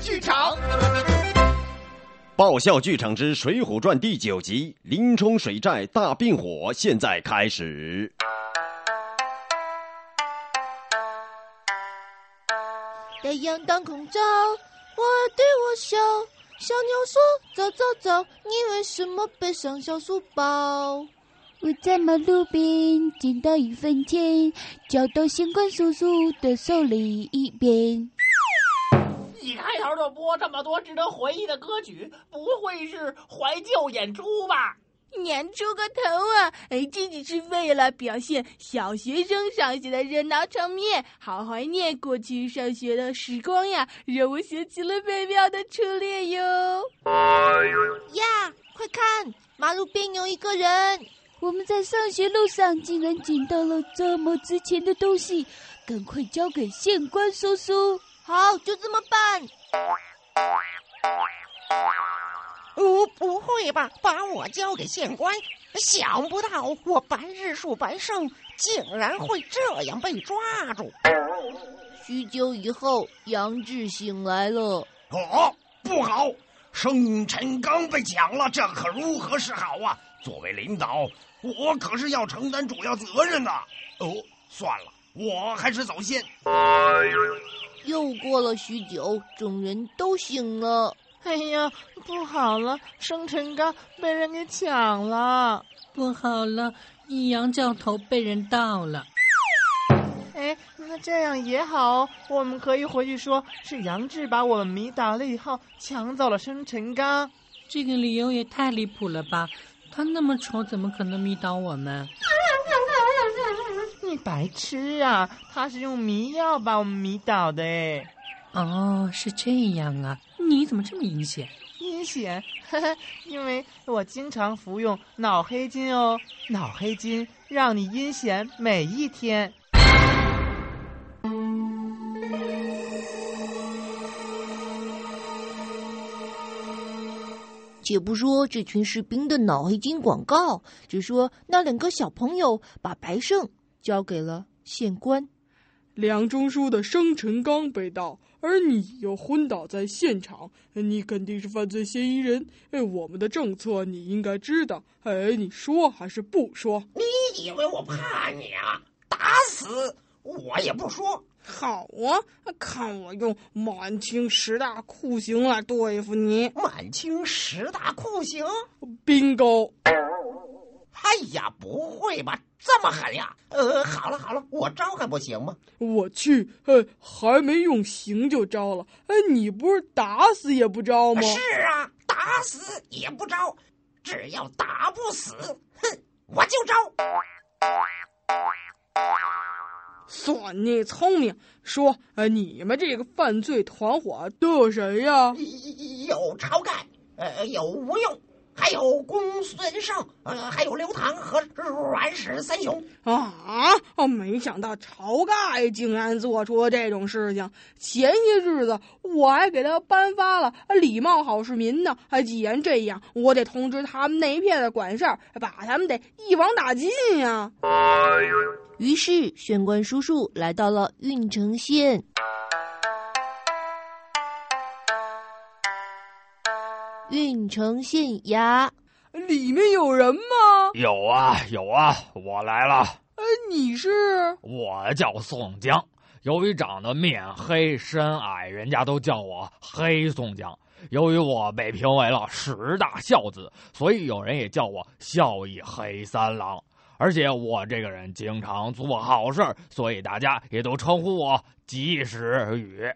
剧场。爆笑剧场之《水浒传》第九集《林冲水寨大并火》现在开始。太阳当空照，花儿对我笑。小鸟说：“早早早，你为什么背上小书包？”我在马路边捡到一分钱，交到县官叔叔的手里一边。一开头就播这么多值得回忆的歌曲，不会是怀旧演出吧？演出个头啊！哎，这只是为了表现小学生上学的热闹场面，好怀念过去上学的时光呀，让我想起了美妙的初恋哟！呀，快看，马路边有一个人！我们在上学路上竟然捡到了这么值钱的东西，赶快交给县官叔叔！好，就这么办。哦，不会吧！把我交给县官，想不到我白日树白胜竟然会这样被抓住。许久以后，杨志醒来了。哦，不好！生辰纲被抢了，这可如何是好啊？作为领导，我可是要承担主要责任的。哦，算了，我还是走先。又过了许久，众人都醒了。哎呀，不好了！生辰纲被人给抢了！不好了，阴阳教头被人盗了！哎，那这样也好，我们可以回去说是杨志把我们迷倒了以后抢走了生辰纲。这个理由也太离谱了吧！他那么丑，怎么可能迷倒我们？你白痴啊！他是用迷药把我们迷倒的哎。哦，是这样啊！你怎么这么阴险？阴险，呵呵，因为我经常服用脑黑金哦，脑黑金让你阴险每一天。且不说这群士兵的脑黑金广告，只说那两个小朋友把白胜交给了县官。梁中书的生辰纲被盗，而你又昏倒在现场，你肯定是犯罪嫌疑人。哎，我们的政策你应该知道。哎，你说还是不说？你以为我怕你啊？打死我也不说。好啊，看我用满清十大酷刑来对付你。满清十大酷刑，bingo。哎呀，不会吧，这么狠呀！呃，好了好了，我招还不行吗？我去，呃，还没用刑就招了。哎，你不是打死也不招吗？是啊，打死也不招，只要打不死，哼，我就招。算你聪明，说，呃，你们这个犯罪团伙都有谁呀？有晁盖，呃，有吴用。还有公孙胜，呃，还有刘唐和阮氏三雄啊！哦，没想到晁盖竟然做出了这种事情。前些日子我还给他颁发了礼貌好市民呢。既然这样，我得通知他们那一片的管事儿，把他们得一网打尽呀。于是，宣官叔叔来到了郓城县。郓城县衙里面有人吗？有啊有啊，我来了。呃，你是？我叫宋江。由于长得面黑身矮，人家都叫我黑宋江。由于我被评为了十大孝子，所以有人也叫我孝义黑三郎。而且我这个人经常做好事，所以大家也都称呼我及时雨。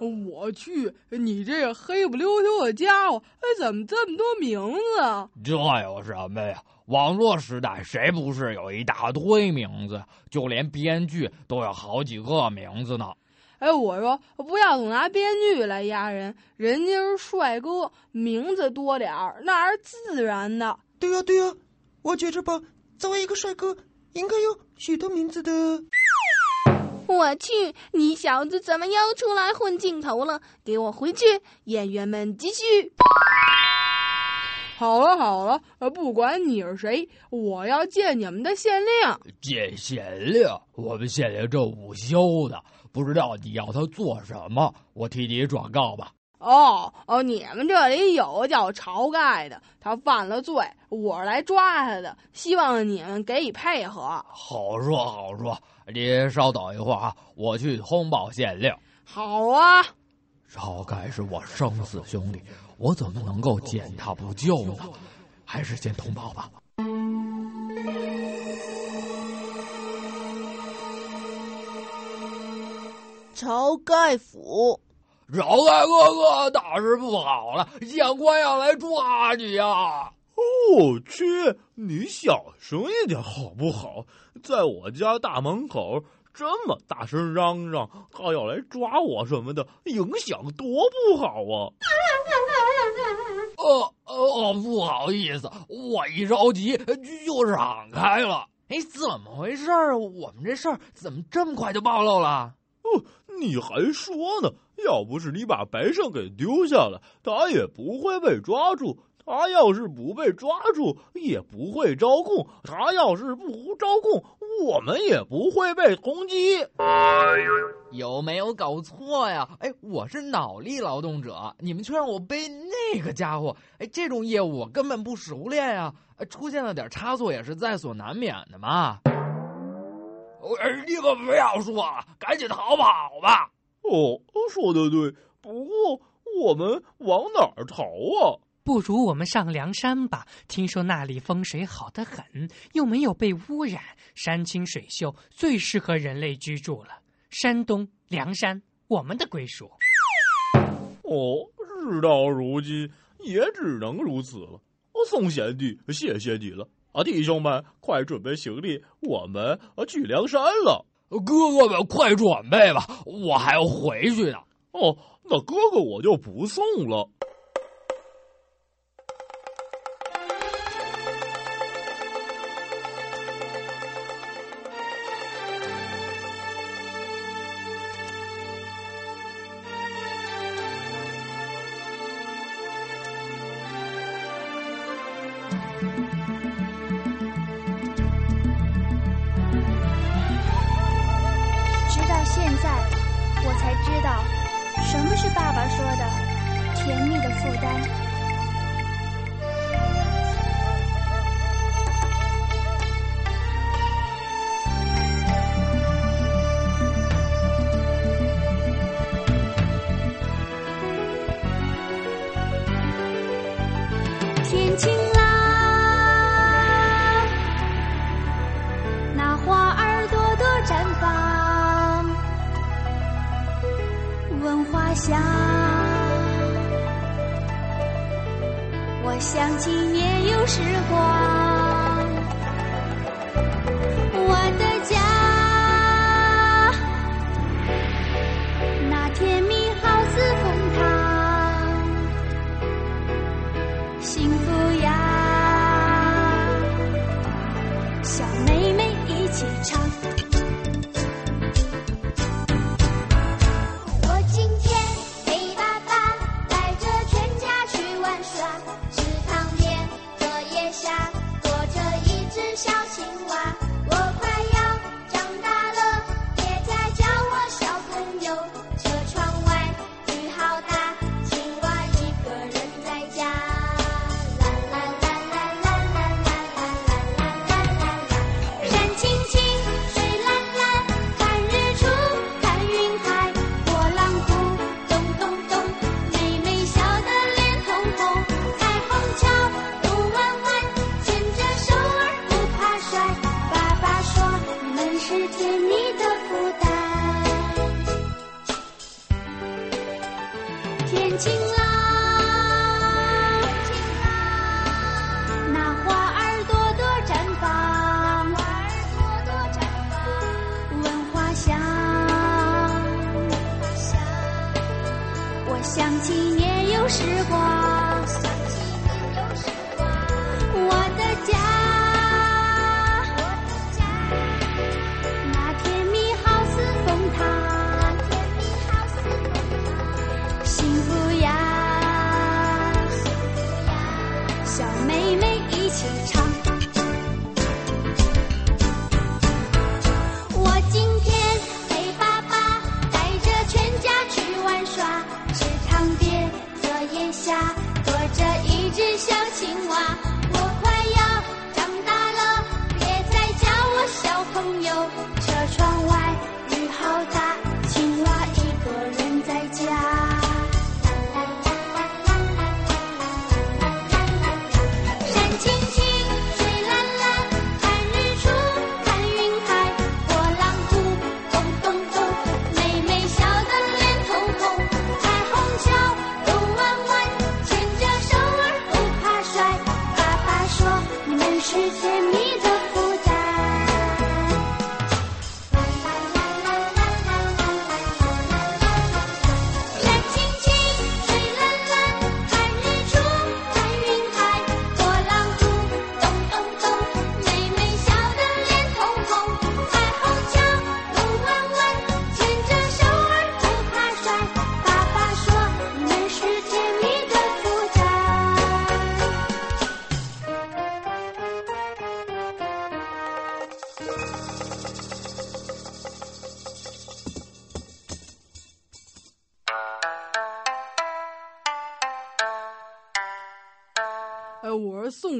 我去，你这个黑不溜秋的家伙，哎，怎么这么多名字啊？这有什么呀？网络时代，谁不是有一大堆名字？就连编剧都有好几个名字呢。哎，我说不要总拿编剧来压人，人家是帅哥，名字多点儿那是自然的。对呀，对呀，我觉着吧，作为一个帅哥，应该有许多名字的。我去，你小子怎么又出来混镜头了？给我回去！演员们继续。好了好了，呃，不管你是谁，我要见你们的县令。见县令？我们县令正午休呢，不知道你要他做什么，我替你转告吧。哦哦，你们这里有叫晁盖的，他犯了罪，我是来抓他的，希望你们给予配合。好说好说，你稍等一会儿啊，我去通报县令。好啊，晁盖是我生死兄弟，我怎么能够见他不救呢？还是先通报吧。晁盖府。晁盖哥哥，大事不好了！县官要来抓你呀！我去，你小声一点好不好？在我家大门口这么大声嚷嚷，他要来抓我什么的，影响多不好啊！呃呃哦，不好意思，我一着急就让开了。哎，怎么回事？我们这事儿怎么这么快就暴露了？哦，你还说呢？要不是你把白胜给丢下了，他也不会被抓住。他要是不被抓住，也不会招供。他要是不招供，我们也不会被通缉。有没有搞错呀？哎，我是脑力劳动者，你们却让我背那个家伙。哎，这种业务我根本不熟练呀。出现了点差错也是在所难免的嘛。你可不要说了，赶紧逃跑吧。哦，说的对。不过我们往哪儿逃啊？不如我们上梁山吧。听说那里风水好得很，又没有被污染，山清水秀，最适合人类居住了。山东梁山，我们的归属。哦，事到如今也只能如此了。宋贤弟，谢谢你了。啊，弟兄们，快准备行李，我们去梁山了。哥哥们，快准备吧，我还要回去呢。哦，那哥哥我就不送了。才知道什么是爸爸说的甜蜜的负担。下，躲着一只小青蛙。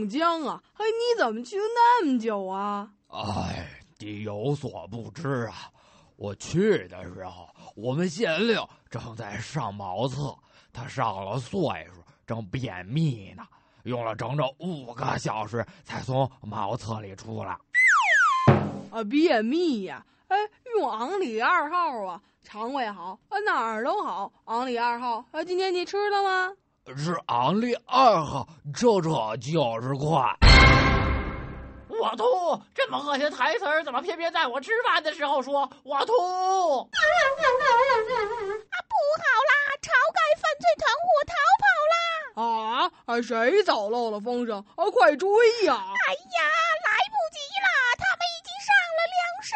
江啊，哎，你怎么去那么久啊？哎，你有所不知啊，我去的时候，我们县令正在上茅厕，他上了岁数，正便秘呢，用了整整五个小时才从茅厕里出来。啊，便秘呀、哎，用昂里二号啊，肠胃好，啊哪儿都好。昂里二号，啊，今天你吃了吗？是昂利二号，这这就是快。我吐！这么恶心的台词儿，怎么偏偏在我吃饭的时候说？我吐！啊，不好啦！晁盖犯罪团伙逃跑啦！啊啊，谁走漏了风声？啊，快追呀！哎呀，来不及啦！他们已经上了梁山。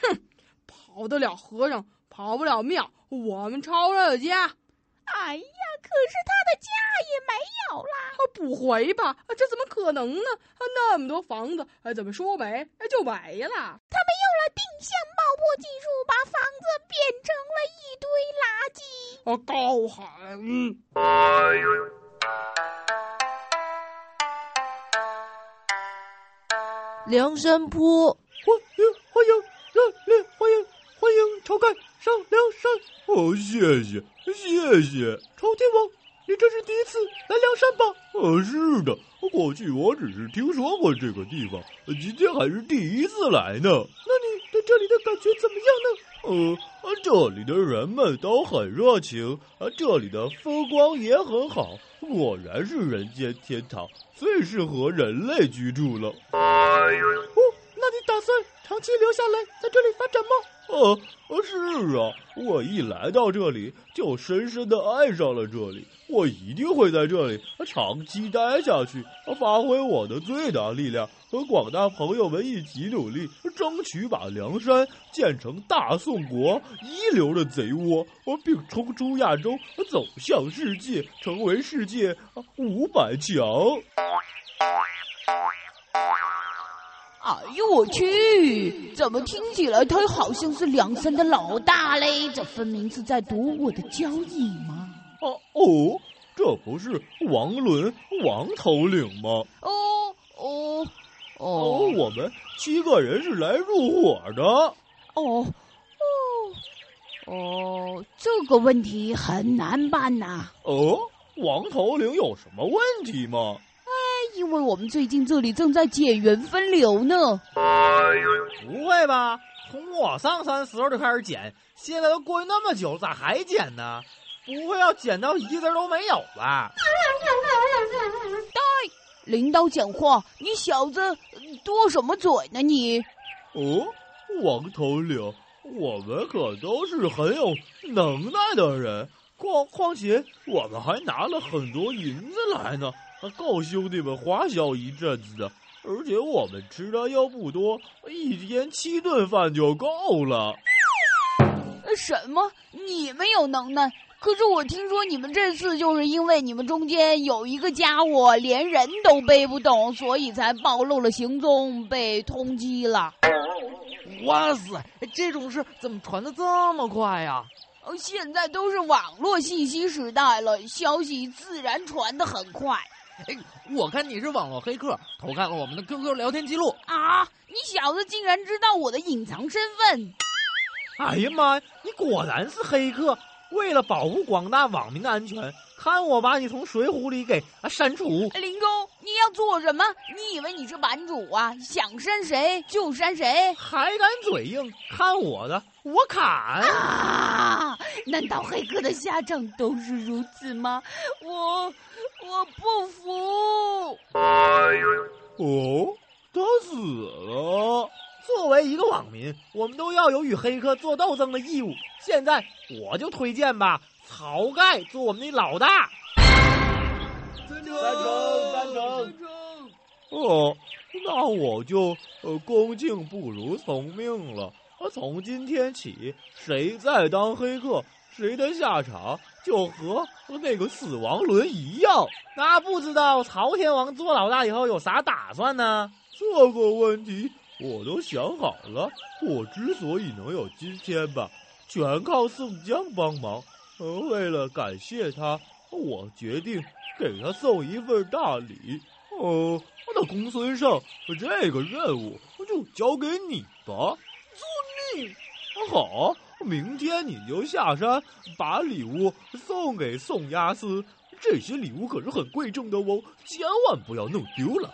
哼跑得了和尚，跑不了庙。我们抄他的家。哎呀，可是他的家也没有啦！啊，不回吧？啊，这怎么可能呢？啊，那么多房子，哎，怎么说没哎就没了？他们用了定向爆破技术，把房子变成了一堆垃圾。啊，高喊！梁山坡，欢迎欢迎热烈欢迎欢迎晁盖上梁山！哦，谢谢谢谢，晁天王，你这是第一次来梁山吧？呃，是的，过去我只是听说过这个地方，今天还是第一次来呢。那你对这里的感觉怎么样呢？呃，这里的人们都很热情，啊，这里的风光也很好，果然是人间天堂，最适合人类居住了。哦，那你打算长期留下来在这里发展吗？呃，是啊，我一来到这里就深深的爱上了这里，我一定会在这里长期待下去，发挥我的最大力量，和广大朋友们一起努力，争取把梁山建成大宋国一流的贼窝，并冲出亚洲，走向世界，成为世界五百强。哎呦我去！怎么听起来他好像是梁山的老大嘞？这分明是在赌我的交易嘛！哦哦，这不是王伦王头领吗？哦哦哦，我们七个人是来入伙的。哦哦哦，这个问题很难办呐。哦，王头领有什么问题吗？因为我们最近这里正在减员分流呢。不会吧？从我上山时候就开始减，现在都过去那么久，咋还减呢？不会要减到一个人都没有吧？对，领导讲话，你小子多什么嘴呢你？哦，王头领，我们可都是很有能耐的人，况况且我们还拿了很多银子来呢。够兄弟们花销一阵子的，而且我们吃的又不多，一天七顿饭就够了。什么？你们有能耐？可是我听说你们这次就是因为你们中间有一个家伙连人都背不动，所以才暴露了行踪，被通缉了。哇塞，这种事怎么传的这么快呀？呃现在都是网络信息时代了，消息自然传的很快。哎，我看你是网络黑客，偷看了我们的 QQ 聊天记录。啊！你小子竟然知道我的隐藏身份！哎呀妈呀，你果然是黑客！为了保护广大网民的安全，看我把你从水浒里给啊删除！林工，你要做什么？你以为你是版主啊？想删谁就删谁，还敢嘴硬？看我的，我砍！啊！难道黑客的下场都是如此吗？我我不服！哦，他死了。作为一个网民，我们都要有与黑客作斗争的义务。现在我就推荐吧，晁盖做我们的老大。赞成，赞成，哦，那我就呃恭敬不如从命了。从今天起，谁再当黑客，谁的下场就和那个死亡轮一样。那不知道朝天王做老大以后有啥打算呢？这个问题。我都想好了，我之所以能有今天吧，全靠宋江帮忙。呃，为了感谢他，我决定给他送一份大礼。哦，那公孙胜，这个任务就交给你吧。遵命。好，明天你就下山把礼物送给宋押司。这些礼物可是很贵重的哦，千万不要弄丢了。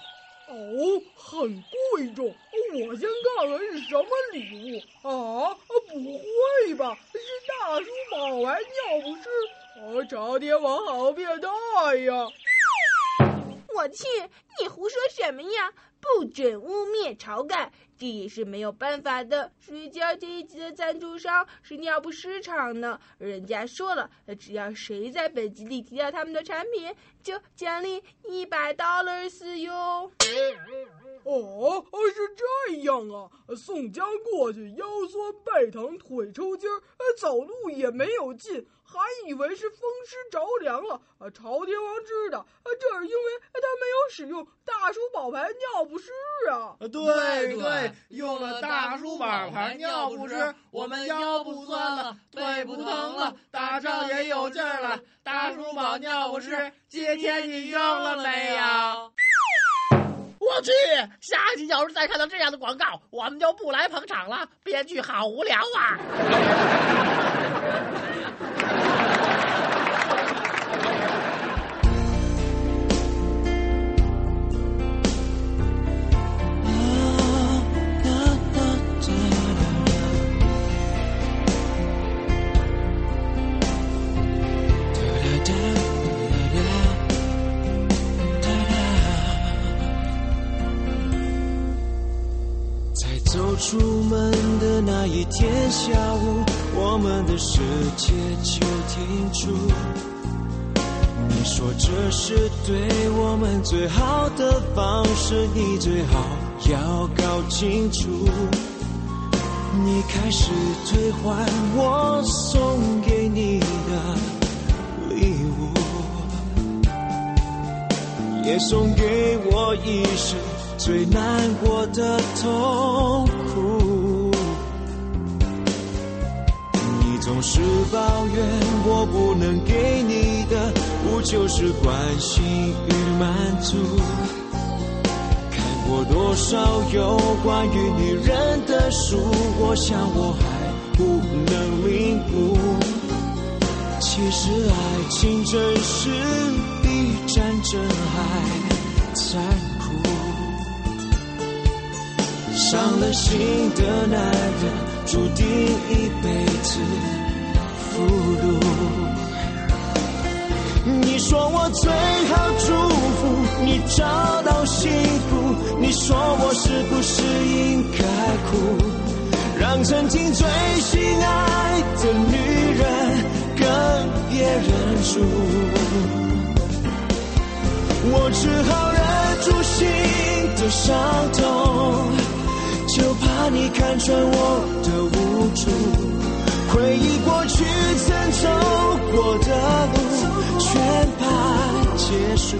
哦，很贵重，我先看看是什么礼物啊？不会吧？是大叔宝牌尿不湿？啊，朝天王好变态呀！我去，你胡说什么呀？不准污蔑晁盖，这也是没有办法的。谁叫这一集的赞助商是尿不湿厂呢，人家说了，只要谁在本集里提到他们的产品，就奖励一百 dollars 哟。哦，是这样啊！宋江过去腰酸背疼腿抽筋儿，走路也没有劲，还以为是风湿着凉了。啊，朝天王知道，这是因为他没有使用大叔宝牌尿不湿啊。对对，用了大叔宝牌尿不湿，我们腰不酸了，腿不疼了，打仗也有劲儿了。大叔宝尿不湿，今天你用了没有？去！下集要是再看到这样的广告，我们就不来捧场了。编剧好无聊啊！世界就停住。你说这是对我们最好的方式，你最好要搞清楚。你开始退还我送给你的礼物，也送给我一生最难过的痛苦，总是抱怨我不能给你的，不就是关心与满足？看过多少有关于女人的书，我想我还不能领悟，其实爱情真是比战争还残酷。伤了心的男人，注定一辈子孤独。你说我最好祝福你找到幸福，你说我是不是应该哭，让曾经最心爱的女人跟别人住？我只好忍住心的伤痛。就怕你看穿我的无助，回忆走过的路，全盘结束。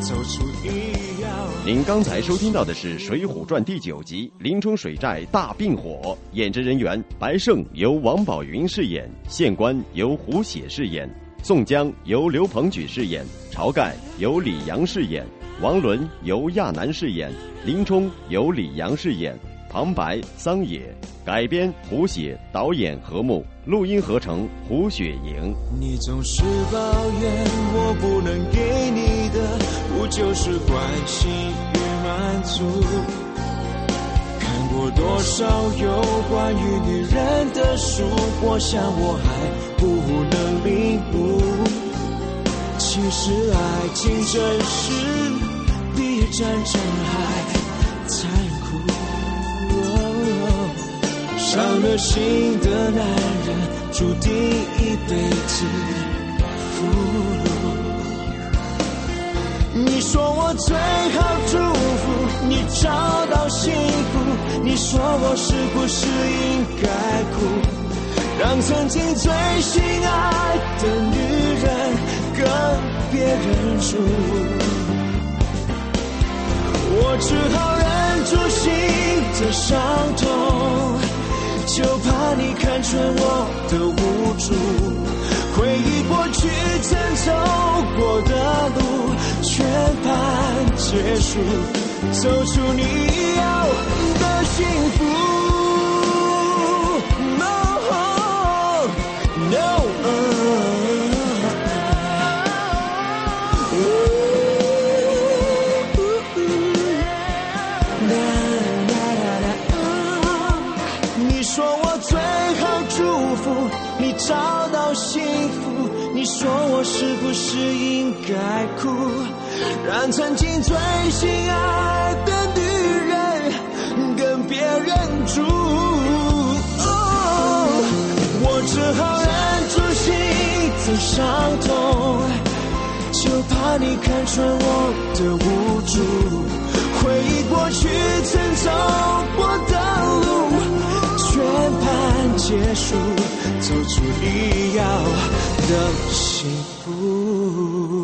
走出你要。您刚才收听到的是《水浒传》第九集《林冲水寨大并火》，演职人员：白胜由王宝云饰演，县官由胡写饰演，宋江由刘鹏举饰演，晁盖由李阳饰演，王伦由亚楠饰演，林冲由李阳饰演，旁白桑野，改编胡写，导演何木，录音合成胡雪莹。你总是抱怨我不能给你的，不就是关心与满足？看过多少有关于女人的书，我想我还不能领悟。其实爱情真是比战争还伤了心的男人，注定一辈子俘虏。你说我最好祝福你找到幸福，你说我是不是应该哭？让曾经最心爱的女人跟别人住，我只好忍住心的伤痛。就怕你看穿我的无助，回忆过去曾走过的路，全盘结束，走出你要的幸福。让曾经最心爱的女人跟别人住。我只好忍住心的伤痛，就怕你看穿我的无助。回忆过去曾走过的路，全盘结束，走出你要的幸福。